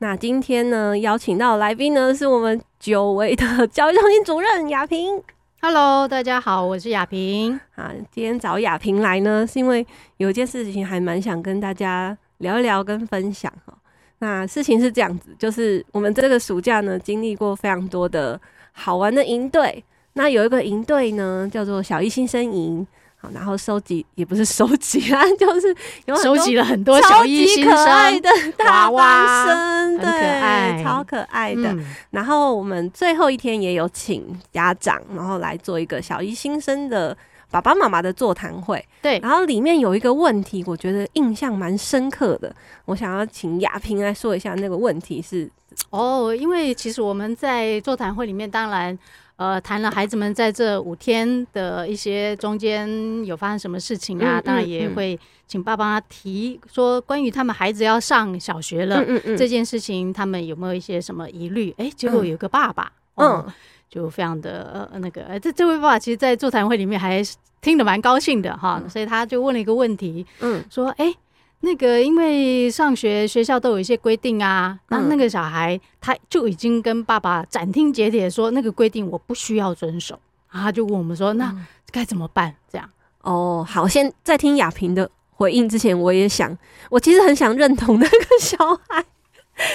那今天呢，邀请到的来宾呢，是我们久违的教育中心主任雅萍。Hello，大家好，我是雅萍。啊，今天找雅萍来呢，是因为有一件事情还蛮想跟大家聊一聊跟分享哈。那事情是这样子，就是我们这个暑假呢，经历过非常多的好玩的营队。那有一个营队呢，叫做小一新生营。好，然后收集也不是收集啊，就是有收集了很多小一新生可爱的大娃生，很可爱，对，超可爱的。嗯、然后我们最后一天也有请家长，然后来做一个小一新生的爸爸妈妈的座谈会。对，然后里面有一个问题，我觉得印象蛮深刻的，我想要请亚萍来说一下那个问题是。哦，因为其实我们在座谈会里面，当然。呃，谈了孩子们在这五天的一些中间有发生什么事情啊？当然也会请爸爸提说，关于他们孩子要上小学了、嗯嗯嗯、这件事情，他们有没有一些什么疑虑？哎、欸，结果有个爸爸，嗯，嗯就非常的呃那个，这这位爸爸其实，在座谈会里面还听得蛮高兴的哈，嗯、所以他就问了一个问题，嗯，说，哎、欸。那个，因为上学学校都有一些规定啊，那、嗯、那个小孩他就已经跟爸爸斩钉截铁说，那个规定我不需要遵守，然后他就问我们说，那该怎么办？这样。哦，好，先在听雅萍的回应之前，我也想，我其实很想认同那个小孩，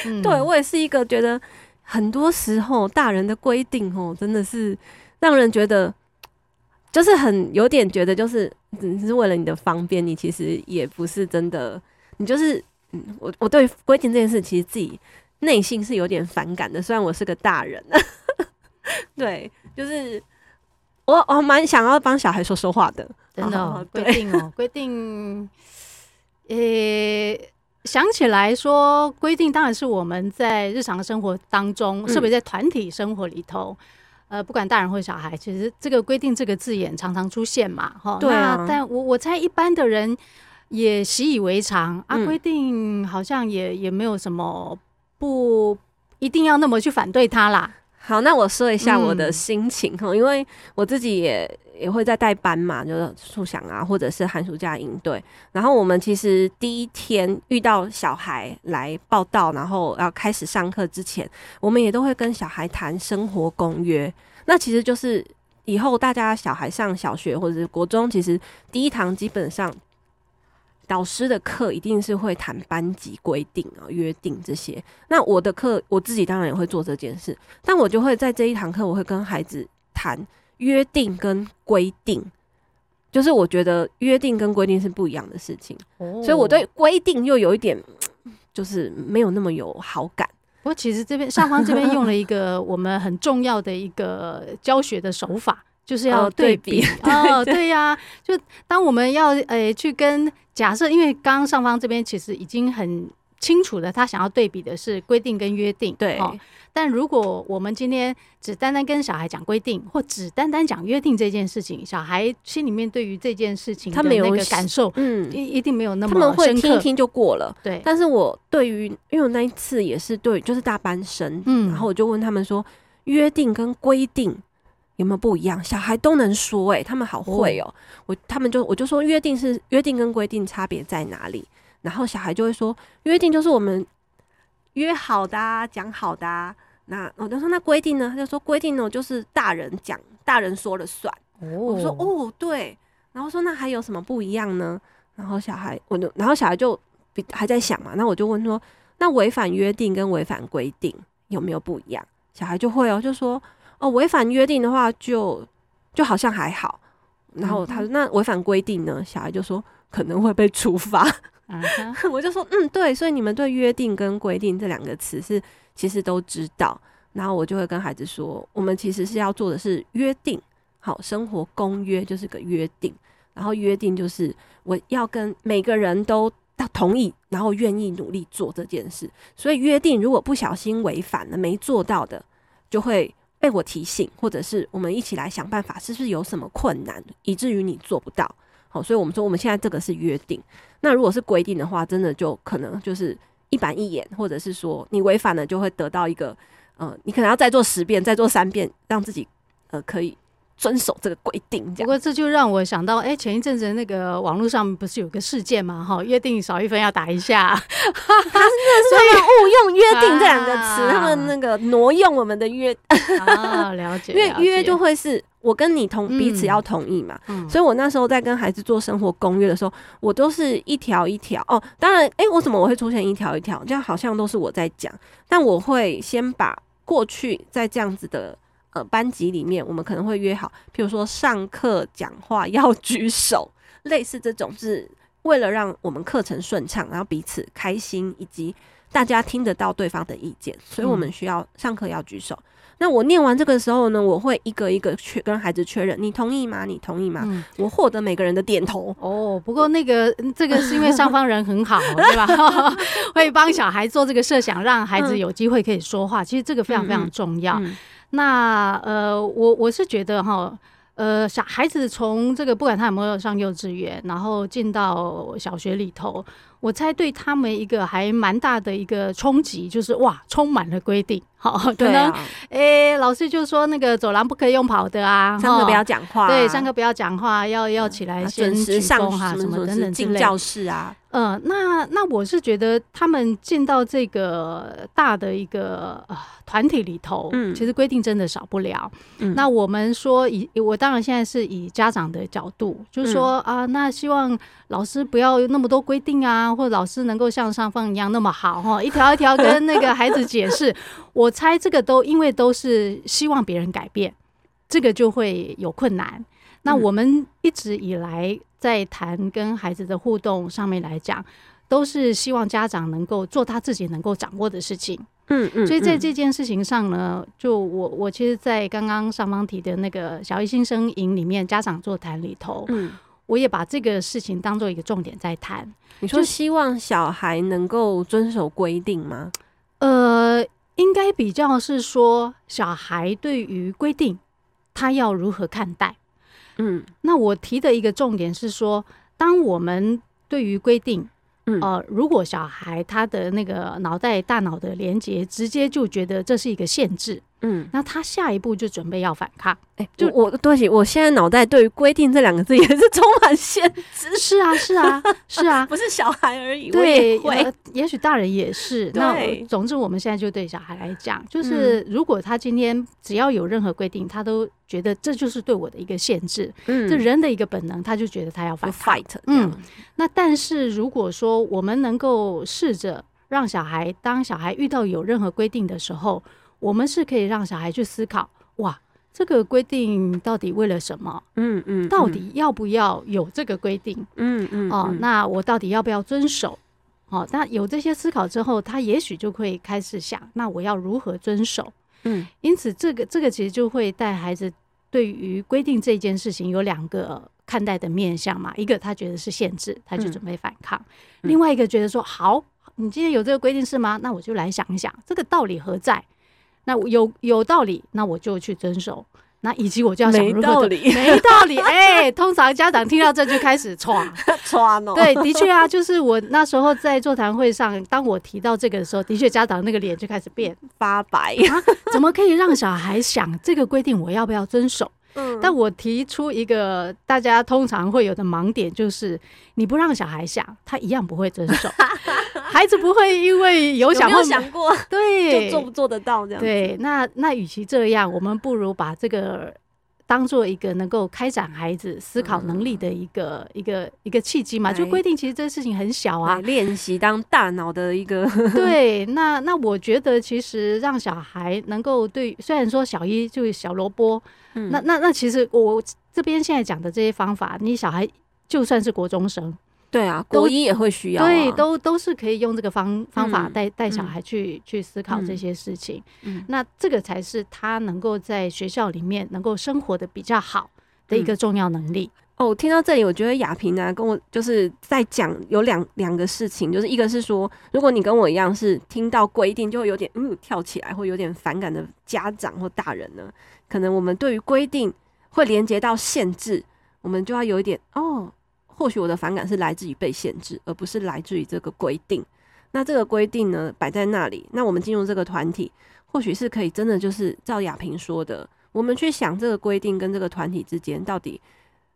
嗯、对我也是一个觉得，很多时候大人的规定哦，真的是让人觉得。就是很有点觉得，就是只是为了你的方便，你其实也不是真的，你就是嗯，我我对规定这件事，其实自己内心是有点反感的。虽然我是个大人，对，就是我我蛮想要帮小孩说说话的，真的规、哦、定哦，规定，呃、欸，想起来说规定，当然是我们在日常生活当中，特别在团体生活里头。呃，不管大人或小孩，其实这个规定这个字眼常常出现嘛，哈。对啊。但我我猜一般的人也习以为常啊，规定好像也也没有什么不一定要那么去反对它啦。好，那我说一下我的心情哈，嗯、因为我自己也也会在带班嘛，就是素想啊，或者是寒暑假营队。然后我们其实第一天遇到小孩来报到，然后要开始上课之前，我们也都会跟小孩谈生活公约。那其实就是以后大家小孩上小学或者是国中，其实第一堂基本上。导师的课一定是会谈班级规定啊、约定这些。那我的课，我自己当然也会做这件事，但我就会在这一堂课，我会跟孩子谈约定跟规定。就是我觉得约定跟规定是不一样的事情，哦、所以我对规定又有一点，就是没有那么有好感。不过其实这边上方这边用了一个我们很重要的一个教学的手法。就是要对比哦，对呀、啊，就当我们要诶、欸、去跟假设，因为刚刚上方这边其实已经很清楚的，他想要对比的是规定跟约定，对、哦。但如果我们今天只单单跟小孩讲规定，或只单单讲约定这件事情，小孩心里面对于这件事情的那个感受，嗯，一一定没有那么深刻，他们会听一听就过了，对。但是我对于，因为我那一次也是对，就是大班生，嗯，然后我就问他们说，约定跟规定。有没有不一样？小孩都能说、欸，诶，他们好会喔。我他们就我就说约定是约定跟规定差别在哪里？然后小孩就会说约定就是我们约好的、啊，讲好的、啊。那我就说那规定呢？他就说规定呢就是大人讲，大人说了算。我说哦对。然后说那还有什么不一样呢？然后小孩我就然后小孩就比还在想嘛。那我就问说那违反约定跟违反规定有没有不一样？小孩就会哦、喔，就说。哦，违反约定的话就就好像还好，然后他说那违反规定呢？小孩就说可能会被处罚。我就说嗯，对，所以你们对约定跟规定这两个词是其实都知道。然后我就会跟孩子说，我们其实是要做的是约定，好，生活公约就是个约定。然后约定就是我要跟每个人都要同意，然后愿意努力做这件事。所以约定如果不小心违反了，没做到的，就会被我提醒，或者是我们一起来想办法，是不是有什么困难，以至于你做不到。好，所以我们说我们现在这个是约定。那如果是规定的话，真的就可能就是一板一眼，或者是说你违反了，就会得到一个呃，你可能要再做十遍，再做三遍，让自己呃可以。遵守这个规定，不过这就让我想到，哎、欸，前一阵子那个网络上不是有个事件嘛？哈，约定少一分要打一下，他是他们误用“约定”这两个词，他们那个挪用我们的约啊，了解，因为约就会是我跟你同彼此要同意嘛，嗯、所以我那时候在跟孩子做生活公约的时候，我都是一条一条哦。当然，哎、欸，我怎么我会出现一条一条？这样好像都是我在讲，但我会先把过去在这样子的。呃，班级里面我们可能会约好，譬如说上课讲话要举手，类似这种，是为了让我们课程顺畅，然后彼此开心，以及大家听得到对方的意见，所以我们需要上课要举手。嗯、那我念完这个时候呢，我会一个一个确跟孩子确认，你同意吗？你同意吗？嗯、我获得每个人的点头。哦，不过那个这个是因为上方人很好，对吧？会帮小孩做这个设想，让孩子有机会可以说话。其实这个非常非常重要。那呃，我我是觉得哈，呃，小孩子从这个不管他有没有上幼稚园，然后进到小学里头，我猜对他们一个还蛮大的一个冲击，就是哇，充满了规定。好，可能诶，老师就说那个走廊不可以用跑的啊，上课不要讲话，对，上课不要讲话，要要起来先准时上哈，什么等等进教室啊。嗯，那那我是觉得他们进到这个大的一个呃团体里头，嗯，其实规定真的少不了。嗯，那我们说以我当然现在是以家长的角度，就是说啊，那希望老师不要有那么多规定啊，或者老师能够像上方一样那么好哈，一条一条跟那个孩子解释 我。猜这个都因为都是希望别人改变，这个就会有困难。那我们一直以来在谈跟孩子的互动上面来讲，都是希望家长能够做他自己能够掌握的事情。嗯嗯。所以在这件事情上呢，就我我其实，在刚刚上方提的那个小一新生营里面家长座谈里头，嗯，我也把这个事情当做一个重点在谈。你说希望小孩能够遵守规定吗？呃。应该比较是说，小孩对于规定，他要如何看待？嗯，那我提的一个重点是说，当我们对于规定，嗯，呃，如果小孩他的那个脑袋大脑的连接，直接就觉得这是一个限制。嗯，那他下一步就准备要反抗。哎、欸，就我对不起，我现在脑袋对于“规定”这两个字也是充满限制。是啊，是啊，是啊，不是小孩而已。对，也，也许大人也是。那总之，我们现在就对小孩来讲，就是如果他今天只要有任何规定，他都觉得这就是对我的一个限制。嗯，这人的一个本能，他就觉得他要反抗。fight。嗯，那但是如果说我们能够试着让小孩，当小孩遇到有任何规定的时候，我们是可以让小孩去思考，哇，这个规定到底为了什么？嗯嗯，到底要不要有这个规定？嗯嗯，哦，那我到底要不要遵守？哦，那有这些思考之后，他也许就会开始想，那我要如何遵守？嗯，因此这个这个其实就会带孩子对于规定这件事情有两个看待的面向嘛，一个他觉得是限制，他就准备反抗；另外一个觉得说，好，你今天有这个规定是吗？那我就来想一想，这个道理何在？那有有道理，那我就去遵守。那以及我就要想如何，没道理，没道理。哎、欸，通常家长听到这就开始唰唰 哦。对，的确啊，就是我那时候在座谈会上，当我提到这个的时候，的确家长那个脸就开始变 发白啊。怎么可以让小孩想这个规定我要不要遵守？嗯，但我提出一个大家通常会有的盲点，就是你不让小孩想，他一样不会遵守。孩子不会因为有想过想过，对，就做不做得到这样。对，那那与其这样，我们不如把这个当做一个能够开展孩子思考能力的一个、嗯、一个一个契机嘛。就规定，其实这事情很小啊，练习当大脑的一个。对，那那我觉得其实让小孩能够对，虽然说小一就是小萝卜，嗯、那那那其实我这边现在讲的这些方法，你小孩就算是国中生。对啊，国一也会需要、啊，对，都都是可以用这个方方法带带小孩去、嗯、去思考这些事情。嗯，那这个才是他能够在学校里面能够生活的比较好的一个重要能力。哦，听到这里，我觉得雅萍呢，跟我就是在讲有两两个事情，就是一个是说，如果你跟我一样是听到规定就会有点嗯跳起来，或有点反感的家长或大人呢，可能我们对于规定会连接到限制，我们就要有一点哦，或许我的反感是来自于被限制，而不是来自于这个规定。那这个规定呢，摆在那里，那我们进入这个团体，或许是可以真的就是照雅萍说的，我们去想这个规定跟这个团体之间到底。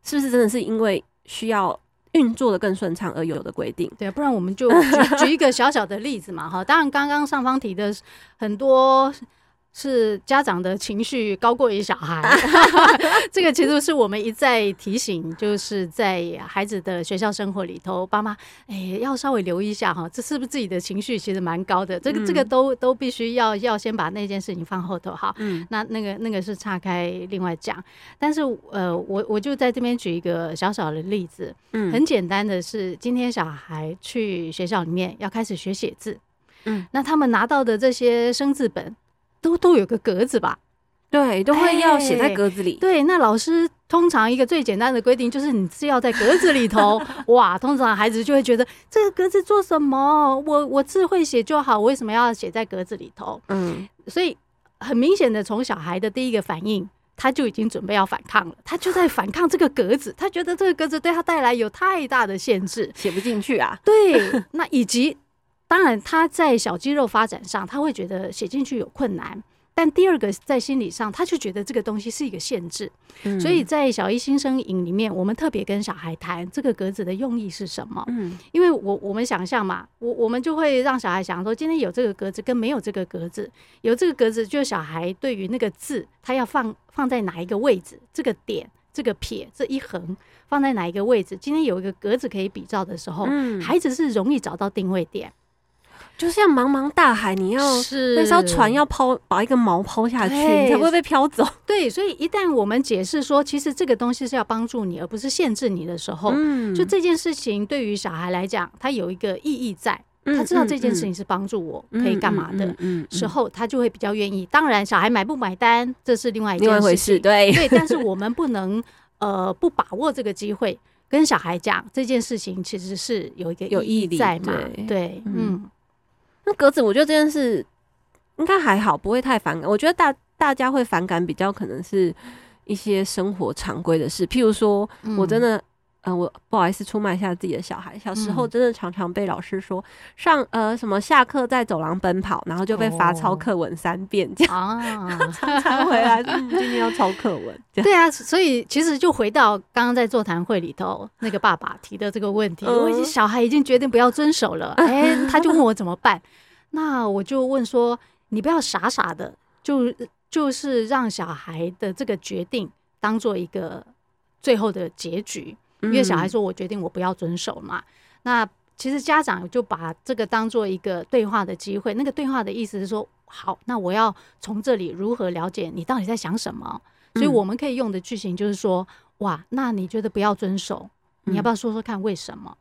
是不是真的是因为需要运作的更顺畅而有的规定？对，不然我们就举举一个小小的例子嘛，哈。当然，刚刚上方提的很多。是家长的情绪高过于小孩，这个其实是我们一再提醒，就是在孩子的学校生活里头，爸妈哎要稍微留意一下哈，这是不是自己的情绪其实蛮高的？这个这个都都必须要要先把那件事情放后头。哈。嗯，那那个那个是岔开另外讲，但是呃，我我就在这边举一个小小的例子，嗯，很简单的是，今天小孩去学校里面要开始学写字，嗯，那他们拿到的这些生字本。都都有个格子吧，对，都会要写在格子里。欸、对，那老师通常一个最简单的规定就是你是要在格子里头。哇，通常孩子就会觉得这个格子做什么？我我字会写就好，我为什么要写在格子里头？嗯，所以很明显的，从小孩的第一个反应，他就已经准备要反抗了。他就在反抗这个格子，他觉得这个格子对他带来有太大的限制，写不进去啊。对，那以及。当然，他在小肌肉发展上，他会觉得写进去有困难。但第二个，在心理上，他就觉得这个东西是一个限制。嗯、所以在小一新生营里面，我们特别跟小孩谈这个格子的用意是什么？嗯，因为我我们想象嘛，我我们就会让小孩想说，今天有这个格子跟没有这个格子，有这个格子，就是小孩对于那个字，他要放放在哪一个位置，这个点、这个撇、这一横放在哪一个位置，今天有一个格子可以比照的时候，嗯、孩子是容易找到定位点。就像茫茫大海，你要是那艘船要抛，把一个锚抛下去，你才会被飘走。对，所以一旦我们解释说，其实这个东西是要帮助你，而不是限制你的时候，嗯，就这件事情对于小孩来讲，它有一个意义在，他知道这件事情是帮助我可以干嘛的时候，他就会比较愿意。当然，小孩买不买单，这是另外一件事，对对。但是我们不能 呃不把握这个机会，跟小孩讲这件事情其实是有一个有意义在嘛？对，嗯。那格子，我觉得这件事应该还好，不会太反感。我觉得大大家会反感，比较可能是一些生活常规的事，譬如说，我真的，嗯、呃，我不好意思出卖一下自己的小孩。小时候真的常常被老师说上呃什么下课在走廊奔跑，然后就被罚抄课文三遍，这样啊，常常回来今天要抄课文。对啊，所以其实就回到刚刚在座谈会里头那个爸爸提的这个问题，嗯、我已经小孩已经决定不要遵守了，哎、欸，他就问我怎么办。那我就问说，你不要傻傻的，就就是让小孩的这个决定当做一个最后的结局，因为小孩说我决定我不要遵守嘛。那其实家长就把这个当做一个对话的机会，那个对话的意思是说，好，那我要从这里如何了解你到底在想什么？所以我们可以用的句型就是说，哇，那你觉得不要遵守，你要不要说说看为什么？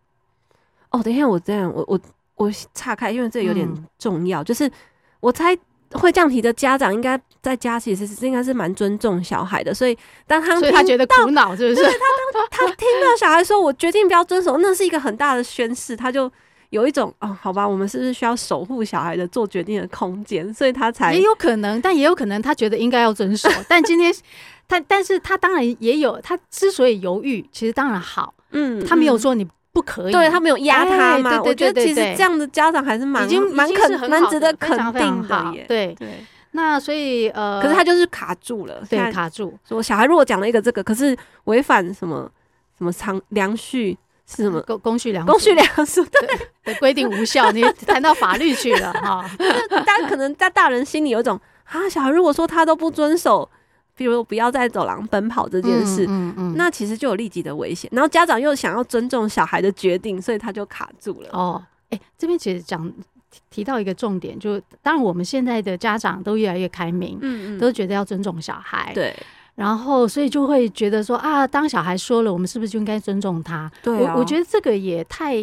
哦，等一下，我这样，我我。我岔开，因为这有点重要。嗯、就是我猜会这样提的家长，应该在家其实是应该是蛮尊重小孩的。所以当他所以他觉得苦恼，是不是？他当他 听到小孩说“我决定不要遵守”，那是一个很大的宣誓。他就有一种哦，好吧，我们是不是需要守护小孩的做决定的空间？所以他才也有可能，但也有可能他觉得应该要遵守。但今天他，但是他当然也有，他之所以犹豫，其实当然好。嗯，他没有说你。不可以，对他没有压他嘛？我觉得其实这样的家长还是蛮蛮肯蛮值得肯定的耶。对对，那所以呃，可是他就是卡住了，对，卡住。说小孩如果讲了一个这个，可是违反什么什么常良序是什么公公序良公序良俗对的规定无效，你谈到法律去了哈。但可能在大人心里有一种啊，小孩如果说他都不遵守。比如不要在走廊奔跑这件事，嗯嗯嗯、那其实就有立即的危险。然后家长又想要尊重小孩的决定，所以他就卡住了。哦，哎、欸，这边其实讲提到一个重点，就当然我们现在的家长都越来越开明，嗯嗯，都觉得要尊重小孩，对。然后所以就会觉得说啊，当小孩说了，我们是不是就应该尊重他？对、啊，我我觉得这个也太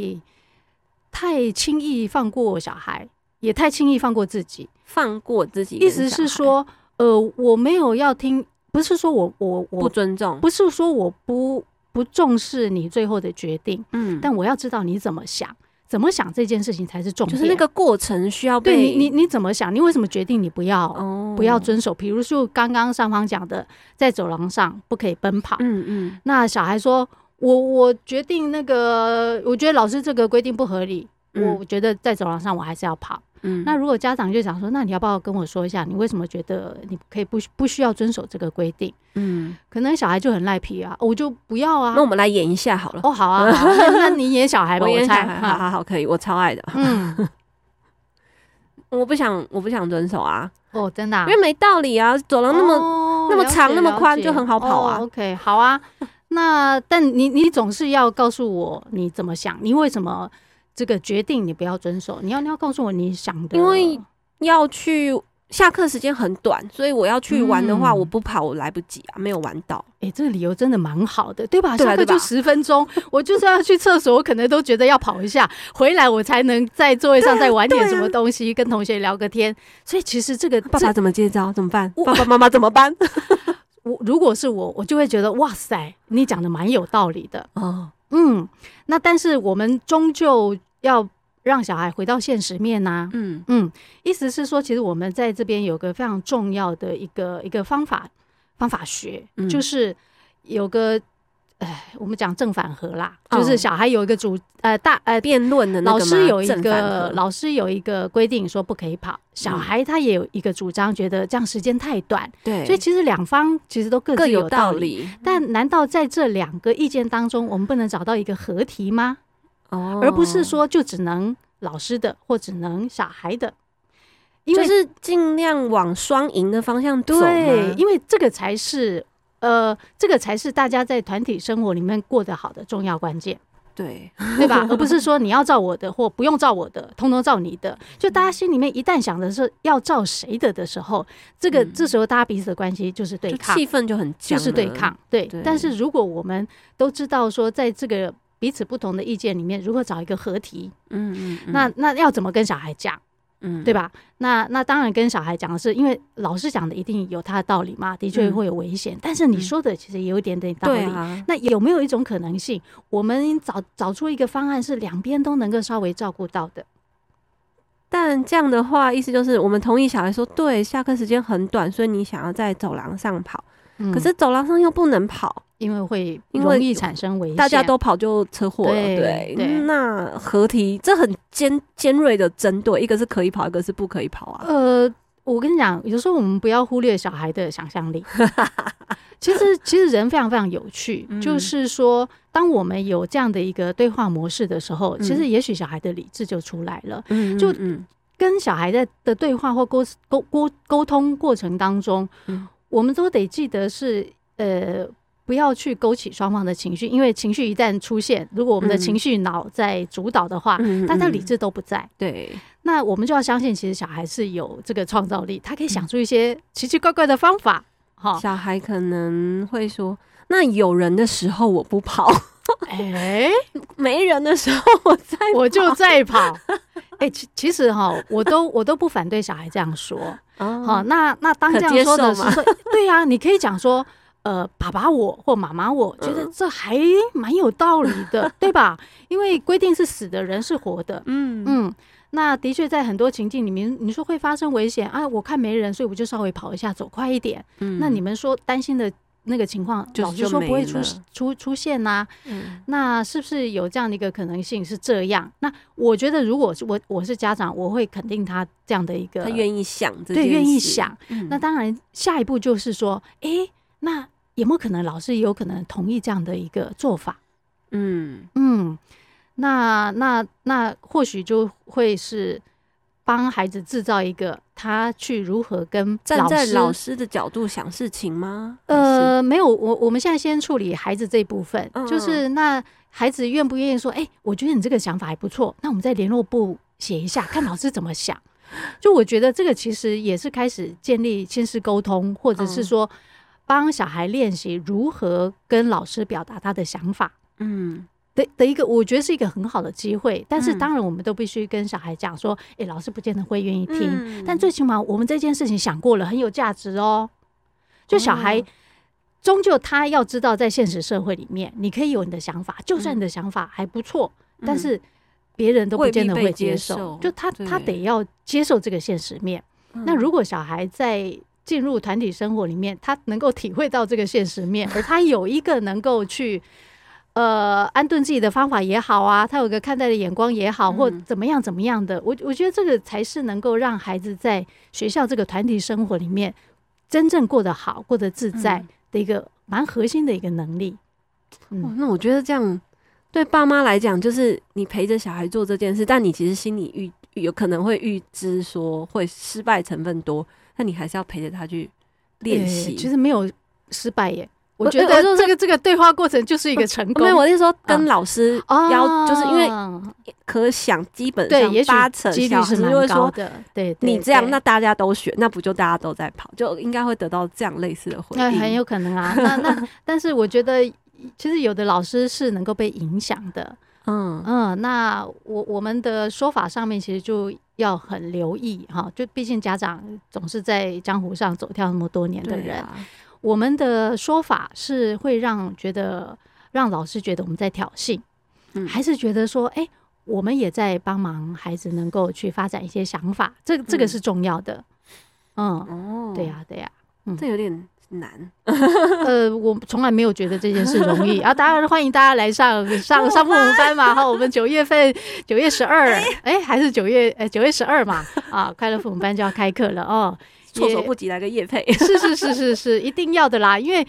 太轻易放过小孩，也太轻易放过自己，放过自己。意思是说。呃，我没有要听，不是说我我我不尊重，不是说我不不重视你最后的决定，嗯，但我要知道你怎么想。怎么想这件事情才是重点，就是那个过程需要被对你，你你怎么想？你为什么决定你不要、哦、不要遵守？比如说刚刚上方讲的，在走廊上不可以奔跑。嗯嗯。那小孩说：“我我决定那个，我觉得老师这个规定不合理，嗯、我觉得在走廊上我还是要跑。”嗯，那如果家长就想说，那你要不要跟我说一下，你为什么觉得你可以不不需要遵守这个规定？嗯，可能小孩就很赖皮啊，我就不要啊。那我们来演一下好了。哦，好啊，好那，那你演小孩吧，我演小孩。好好好，可以，我超爱的。嗯，我不想，我不想遵守啊。哦，真的、啊，因为没道理啊，走廊那么、哦、那么长那么宽，就很好跑啊。哦、OK，好啊。那但你你总是要告诉我你怎么想，你为什么？这个决定你不要遵守，你要你要告诉我你想的。因为要去下课时间很短，所以我要去玩的话，嗯、我不跑我来不及啊，没有玩到。哎、欸，这个理由真的蛮好的，对吧？下课就十分钟，我就是要去厕所，我可能都觉得要跑一下，回来我才能在座位上再玩点什么东西，啊、跟同学聊个天。所以其实这个爸爸怎么接招？怎么办？爸爸妈妈怎么办？我如果是我，我就会觉得哇塞，你讲的蛮有道理的哦。嗯，那但是我们终究要让小孩回到现实面呐、啊。嗯嗯，意思是说，其实我们在这边有个非常重要的一个一个方法方法学，嗯、就是有个。哎，我们讲正反合啦，哦、就是小孩有一个主呃大呃辩论的那个，老师有一个老师有一个规定说不可以跑，小孩他也有一个主张，觉得这样时间太短，对、嗯，所以其实两方其实都各自有道理，道理。但难道在这两个意见当中，我们不能找到一个合题吗？哦，而不是说就只能老师的或只能小孩的，因为是尽量往双赢的方向走，对，因为这个才是。呃，这个才是大家在团体生活里面过得好的重要关键，对对吧？而不是说你要照我的或不用照我的，通通照你的。就大家心里面一旦想的是要照谁的的时候，这个这时候大家彼此的关系就是对抗，气氛就很就是对抗。对，对但是如果我们都知道说，在这个彼此不同的意见里面，如何找一个合题，嗯嗯，那那要怎么跟小孩讲？嗯，对吧？那那当然跟小孩讲的是，因为老师讲的一定有他的道理嘛，的确会有危险。嗯、但是你说的其实也有一点点道理。嗯啊、那有没有一种可能性，我们找找出一个方案，是两边都能够稍微照顾到的？但这样的话，意思就是我们同意小孩说，对，下课时间很短，所以你想要在走廊上跑。可是走廊上又不能跑，因为会容易产生危险。大家都跑就车祸了，对对。那合体这很尖尖锐的针对，一个是可以跑，一个是不可以跑啊。呃，我跟你讲，有时候我们不要忽略小孩的想象力。其实，其实人非常非常有趣，就是说，当我们有这样的一个对话模式的时候，其实也许小孩的理智就出来了。嗯，就跟小孩在的对话或沟沟沟沟通过程当中，我们都得记得是呃，不要去勾起双方的情绪，因为情绪一旦出现，如果我们的情绪脑在主导的话，嗯、大家理智都不在。对，那我们就要相信，其实小孩是有这个创造力，他可以想出一些奇奇怪怪的方法。哈、嗯，小孩可能会说：“那有人的时候我不跑，哎、欸，没人的时候我在，我就在跑。”哎，其其实哈，我都我都不反对小孩这样说。好，那那当这样说的时候，对呀，你可以讲说，呃，爸爸我或妈妈我觉得这还蛮有道理的，对吧？因为规定是死的，人是活的。嗯嗯，那的确在很多情境里面，你说会发生危险啊，我看没人，所以我就稍微跑一下，走快一点。嗯，那你们说担心的。那个情况，老实说不会出出出现呐、啊。嗯，那是不是有这样的一个可能性是这样？那我觉得，如果是我我是家长，我会肯定他这样的一个，他愿意想，对，愿意想。嗯、那当然，下一步就是说，哎、欸，那有没有可能老师也有可能同意这样的一个做法？嗯嗯，那那那或许就会是。帮孩子制造一个他去如何跟站在老师的角度想事情吗？呃，没有，我我们现在先处理孩子这一部分，嗯、就是那孩子愿不愿意说？哎、欸，我觉得你这个想法还不错，那我们在联络部写一下，看老师怎么想。就我觉得这个其实也是开始建立亲师沟通，或者是说帮小孩练习如何跟老师表达他的想法。嗯。的的一个，我觉得是一个很好的机会，但是当然我们都必须跟小孩讲说，哎、嗯欸，老师不见得会愿意听，嗯、但最起码我们这件事情想过了，很有价值哦。就小孩终究他要知道，在现实社会里面，你可以有你的想法，就算你的想法还不错，嗯、但是别人都不见得会接受。接受就他他得要接受这个现实面。嗯、那如果小孩在进入团体生活里面，他能够体会到这个现实面，而他有一个能够去呃安顿自己的方法也好啊，他有个看待的眼光也好，或怎么样怎么样的，我我觉得这个才是能够让孩子在学校这个团体生活里面真正过得好、过得自在的一个蛮核心的一个能力。嗯，哦、那我觉得这样对爸妈来讲，就是你陪着小孩做这件事，但你其实心里预有可能会预知说会失败成分多。那你还是要陪着他去练习。其实没有失败耶，我觉得这个这个对话过程就是一个成功。对，我是说跟老师要，就是因为可想基本上八成几率是蛮高的。对，你这样那大家都学，那不就大家都在跑，就应该会得到这样类似的回应。那很有可能啊。那那 但是我觉得，其实有的老师是能够被影响的。嗯嗯，那我我们的说法上面其实就。要很留意哈，就毕竟家长总是在江湖上走跳那么多年的人，啊、我们的说法是会让觉得让老师觉得我们在挑衅，嗯、还是觉得说，哎、欸，我们也在帮忙孩子能够去发展一些想法，这个、这个是重要的。嗯，嗯哦，对呀、啊，对呀、啊，嗯，这有点。难，呃，我从来没有觉得这件事容易啊！当然欢迎大家来上上上父母班嘛！哈，我们九月份九月十二，哎，还是九月呃九月十二嘛！啊，快乐父母班就要开课了哦，措手不及来个叶配，是是是是是，一定要的啦！因为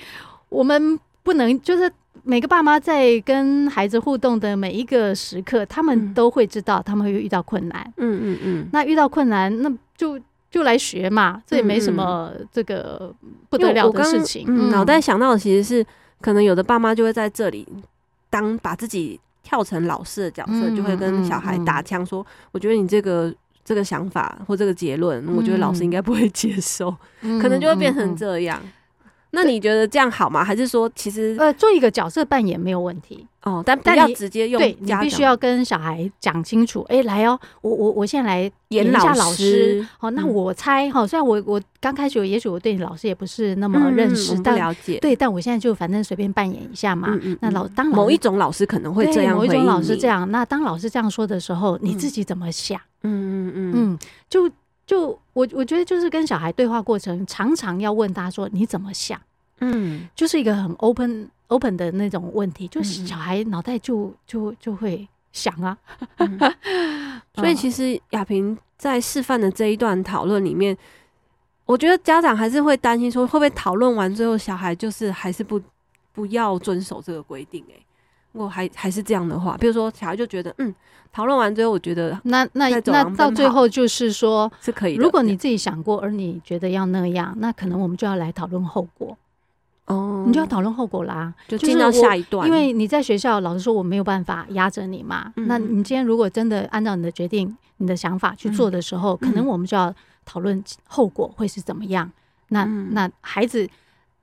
我们不能就是每个爸妈在跟孩子互动的每一个时刻，他们都会知道他们会遇到困难，嗯嗯嗯，那遇到困难那就。就来学嘛，这也没什么这个不得了的事情。嗯，脑袋想到的其实是，可能有的爸妈就会在这里当把自己跳成老师的角色，就会跟小孩打枪说：“我觉得你这个这个想法或这个结论，我觉得老师应该不会接受。”可能就会变成这样。那你觉得这样好吗？还是说，其实呃，做一个角色扮演没有问题哦，但不要直接用。对，你必须要跟小孩讲清楚。哎，来哦，我我我现在来演一下老师。好，那我猜哈，虽然我我刚开始，也许我对你老师也不是那么认识，但了解。对，但我现在就反正随便扮演一下嘛。那老当某一种老师可能会这样，某一种老师这样。那当老师这样说的时候，你自己怎么想？嗯嗯嗯嗯，就。就我我觉得就是跟小孩对话过程，常常要问他说，你怎么想？嗯，就是一个很 open open 的那种问题，就是小孩脑袋就就就会想啊。所以其实亚萍在示范的这一段讨论里面，我觉得家长还是会担心说，会不会讨论完之后小孩就是还是不不要遵守这个规定？诶，如果还还是这样的话，比如说小孩就觉得嗯。讨论完之后，我觉得那那那到最后就是说是可以。如果你自己想过，而你觉得要那样，那可能我们就要来讨论后果。哦，你就要讨论后果啦，就进到下一段。因为你在学校，老师说我没有办法压着你嘛。那你今天如果真的按照你的决定、你的想法去做的时候，可能我们就要讨论后果会是怎么样。那那孩子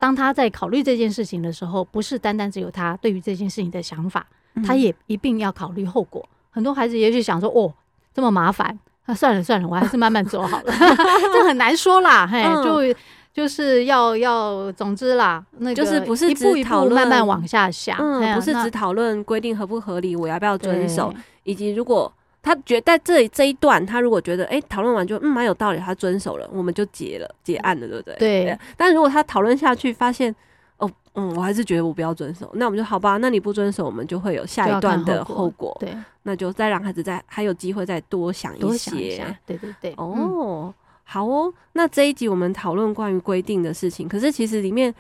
当他在考虑这件事情的时候，不是单单只有他对于这件事情的想法，他也一并要考虑后果。很多孩子也许想说：“哦，这么麻烦，那算了算了，我还是慢慢走好了。” 这很难说啦，嘿，就就是要要，总之啦，那就是不是一步一步慢慢往下想，嗯，不是只讨论规定合不合理，我要不要遵守，以及如果他觉得在这里这一段，他如果觉得哎，讨论完就嗯蛮有道理，他遵守了，我们就结了结案了，对不对？对。但如果他讨论下去发现哦，嗯，我还是觉得我不要遵守，那我们就好吧。那你不遵守，我们就会有下一段的后果。对，那就再让孩子再还有机会再多想一些。一对对对。哦，嗯、好哦。那这一集我们讨论关于规定的事情，可是其实里面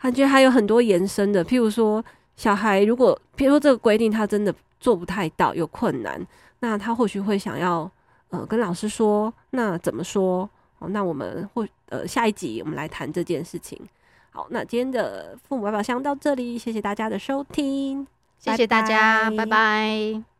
感觉还有很多延伸的。譬如说，小孩如果譬如说这个规定他真的做不太到，有困难，那他或许会想要呃跟老师说，那怎么说？哦，那我们或呃下一集我们来谈这件事情。好，那今天的父母百宝箱到这里，谢谢大家的收听，谢谢大家，拜拜。拜拜。